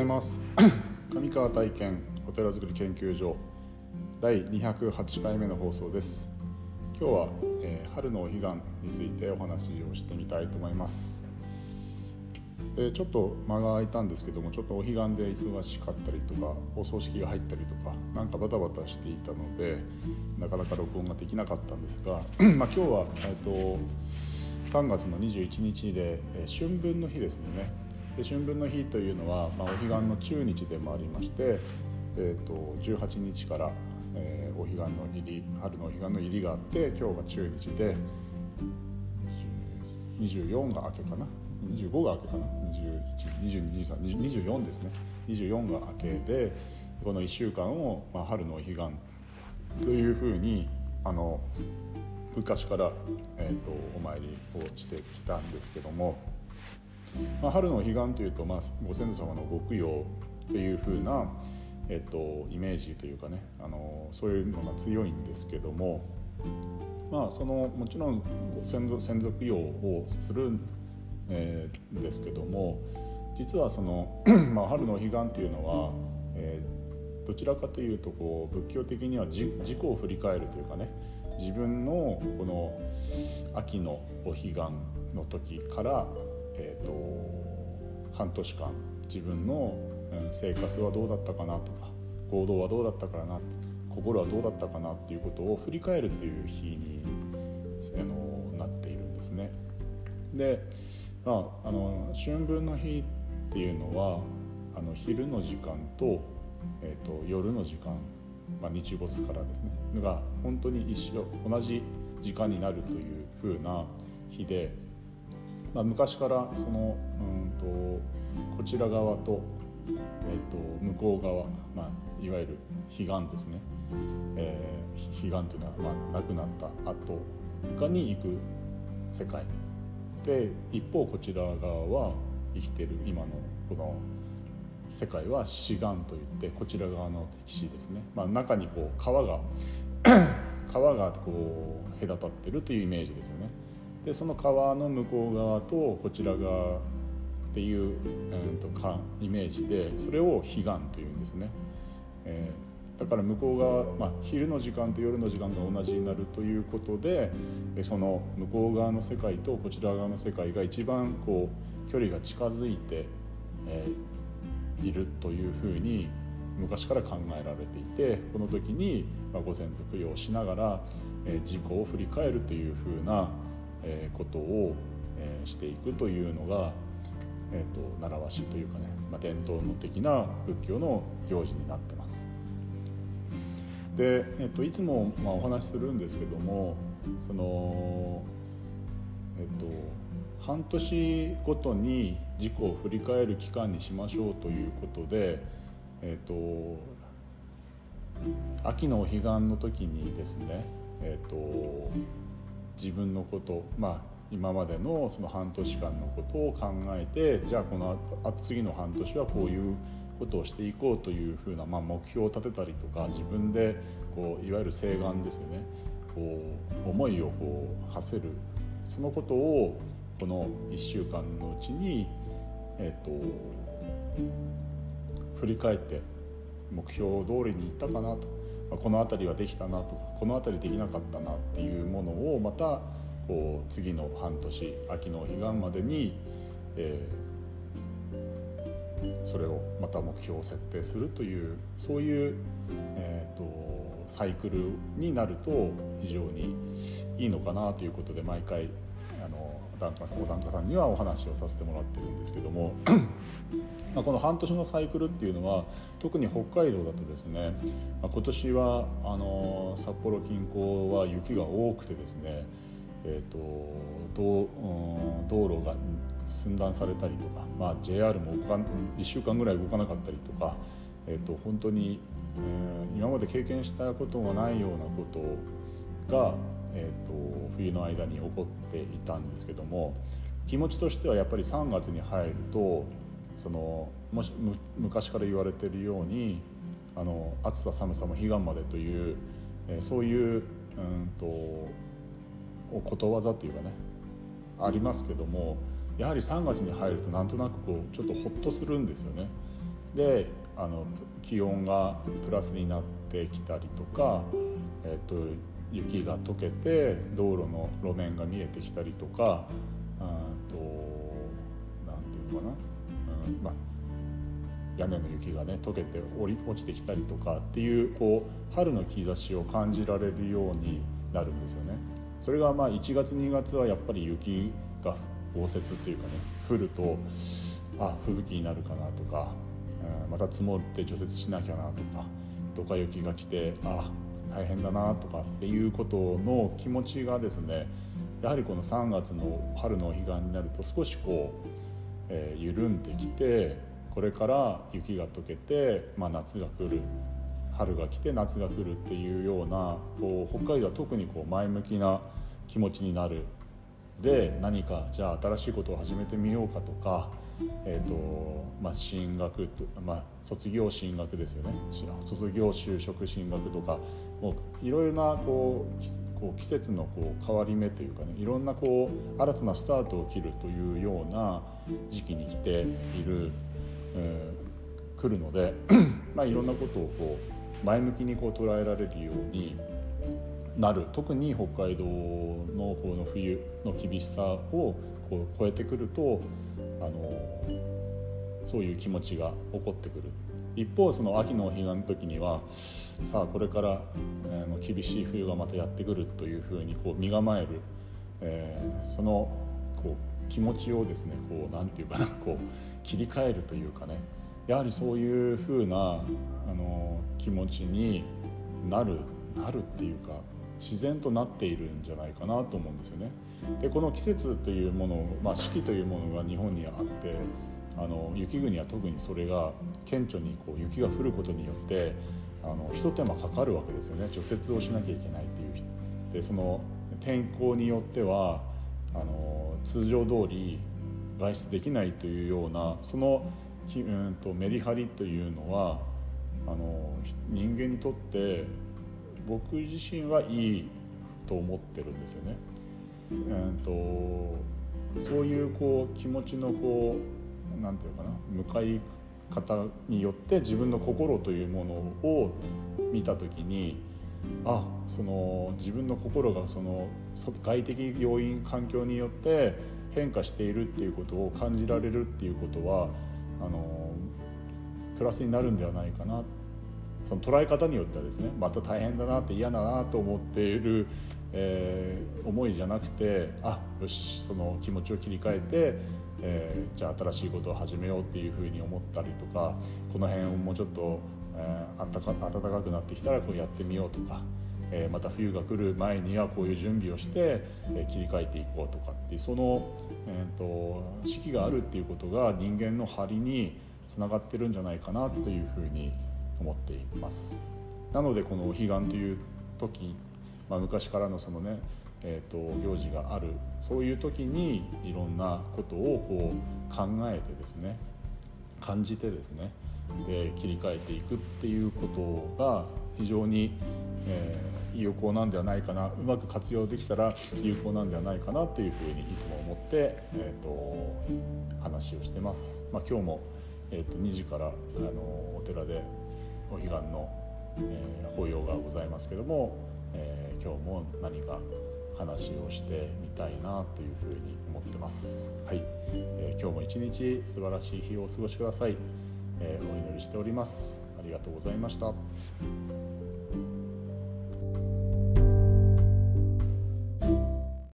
ございます。上川体験お寺づくり研究所第208回目の放送です。今日は、えー、春のお彼岸についてお話をしてみたいと思います、えー、ちょっと間が空いたんですけどもちょっとお彼岸で忙しかったりとかお葬式が入ったりとかなんかバタバタしていたのでなかなか録音ができなかったんですが まあ今日は、えーと、3月の21日で、えー、春分の日ですね。で春分の日というのは、まあ、お彼岸の中日でもありまして、えーと、18日から、えー、お彼岸の入り春のお彼岸の入りがあって今日が中日で24が明けかな？25が明けかな？21222324ですね24が明けでこの1週間を、まあ、春のお彼岸というふうにあの昔から、えーとお参りをしてきたんですけども。まあ、春の彼岸というと、まあ、ご先祖様のご供養っていう風な、えっと、イメージというかねあのそういうのが強いんですけども、まあ、そのもちろん先祖先祖供養をするん、え、ですけども実はその、まあ、春の彼岸というのは、えー、どちらかというとこう仏教的には自己を振り返るというかね自分のこの秋のお彼岸の時からえーと、半年間自分の生活はどうだったかなとか行動はどうだったかな心はどうだったかなっていうことを振り返るという日にあのなっているんですね。で、まあ、あの春分の日っていうのはあの昼の時間と,、えーと、夜の時間、まあ、日没からですねが本当に一緒同じ時間になるというふうな日でまあ、昔からそのうんとこちら側と,、えー、と向こう側、まあ、いわゆる彼岸ですね、えー、彼岸というのは、まあ、亡くなった後がに行く世界。で一方こちら側は生きてる今のこの世界は死岸といってこちら側の岸ですね、まあ、中にこう川が 川がこう隔たってるというイメージですよね。でその川の向こう側とこちら側っていう、うんと、かイメージでそれを彼岸というんですね、えー、だから向こう側、まあ、昼の時間と夜の時間が同じになるということでその向こう側の世界とこちら側の世界が一番こう距離が近づいて、えー、いるというふうに昔から考えられていてこの時に、まあ、ご先祖供養しながら、えー、自己を振り返るというふうなえことを、えしていくというのが、えーと、習わしというかね、まあ、伝統の的な仏教の行事になってます。で、えーと、いつも、まあ、お話しするんですけどもそのえっ、ー、と半年ごとに自己を振り返る期間にしましょうということで、えーと、秋のお彼岸の時にですね、えーと自分のことまあ今までのその半年間のことを考えてじゃあこのあと次の半年はこういうことをしていこうというふうな、まあ、目標を立てたりとか自分でこういわゆる請願ですよね。こう思いをこう馳せる。そのことをこの1週間のうちに、えーと、振り返って目標通りにいったかなと。この辺りはできたなとかこの辺りできなかったなっていうものをまたこう次の半年秋の彼岸までに、えー、それをまた目標を設定するというそういう、えーと、サイクルになると非常にいいのかなということで毎回あの檀家さんお檀家さんにはお話をさせてもらってるんですけども まあこの半年のサイクルっていうのは特に北海道だとですね、まあ、今年はあの札幌近郊は雪が多くてですね、えーと、道道路が寸断されたりとか、まあ、JR も動か1週間ぐらい動かなかったりとか、えーと、本当に、えー、今まで経験したことがないようなことが、えーと冬の間に起こっていたんですけども気持ちとしてはやっぱり3月に入るとそのもし昔から言われているようにあの暑さ寒さも彼岸までという、えー、そういう、うんと、ことわざというかねありますけどもやはり3月に入るとなんとなくこうちょっとホッとするんですよね。であの気温がプラスになってきたりとか、えーと、雪が溶けて道路の路面が見えてきたりとか何て言うのかな、うんまあ、屋根の雪がね溶けて落ちてきたりとかっていうこう春の兆しを感じられるようになるんですよね。それがまあ1月2月はやっぱり雪が豪雪っていうかね降るとあ吹雪になるかなとか、うん、また積もって除雪しなきゃなとかドカ雪が来てあ大変だなとかっていうことの気持ちがですねやはりこの3月の春の彼岸になると少しこう、えー、緩んできてこれから雪が溶けて、まあ、夏が来る春が来て夏が来るっていうようなこう北海道は特にこう前向きな気持ちになる。で何かじゃあ新しいことを始めてみようかとか、えーとまあ、進学と、まあ、卒業進学ですよね。卒業就職進学とかもう。いろいろなこうこう季節のこう変わり目というかねいろんなこう新たなスタートを切るというような時期に来ている、えー、来るので まあいろんなことをこう前向きにこう捉えられるようになる。特に北海道のこの冬の厳しさをこう超えてくるとあのそういう気持ちが起こってくる一方その秋のお彼岸の時にはさあこれから、えー、厳しい冬がまたやってくるというふうにこう身構える、えー、そのこう気持ちをですねこうなんていうかな こう切り替えるというかねやはりそういうふうなあの気持ちになるなるっていうか自然となっているんじゃないかなと思うんですよね。でこの季節というもの、まあ、四季というものが日本にあってあの雪国は特にそれが顕著にこう雪が降ることによってあの一手間かかるわけですよね除雪をしなきゃいけないっていうでその天候によってはあの通常通り外出できないというようなその、うんと、メリハリというのはあの人間にとって僕自身はいいと思ってるんですよね。うんとそういうこう気持ちのこうなんていうかな向かい方によって自分の心というものを見た時にあその自分の心がその外的要因環境によって変化しているっていうことを感じられるっていうことはあのプラスになるんではないかな。その捉え方によってはですねまた大変だなって嫌だなと思っている、えー、思いじゃなくてあよしその気持ちを切り替えて、えー、じゃあ新しいことを始めようっていうふうに思ったりとかこの辺をもうちょっと、えー、あったか暖かくなってきたらこうやってみようとか。えまた冬が来る前にはこういう準備をして、え切り替えていこうとかってその、えーと四季があるっていうことが人間の張りにつながってるんじゃないかなというふうに思っていますなのでこのお彼岸という時、まあ、昔からのそのね、えーと、行事があるそういう時にいろんなことをこう考えてですね感じてですねで切り替えていくっていうことが非常に、えー、有効なんではないかなうまく活用できたら有効なんではないかなというふうにいつも思って、えーと、話をしてます。まあ、今日も、えーと、と2時からあのお寺でお彼岸の、えー、法要がございますけども、えー、今日も何か話をしてみたいなというふうに思ってます。はい、えー、今日も一日素晴らしい日をお過ごしください、えー、お祈りしております。ありがとうございました。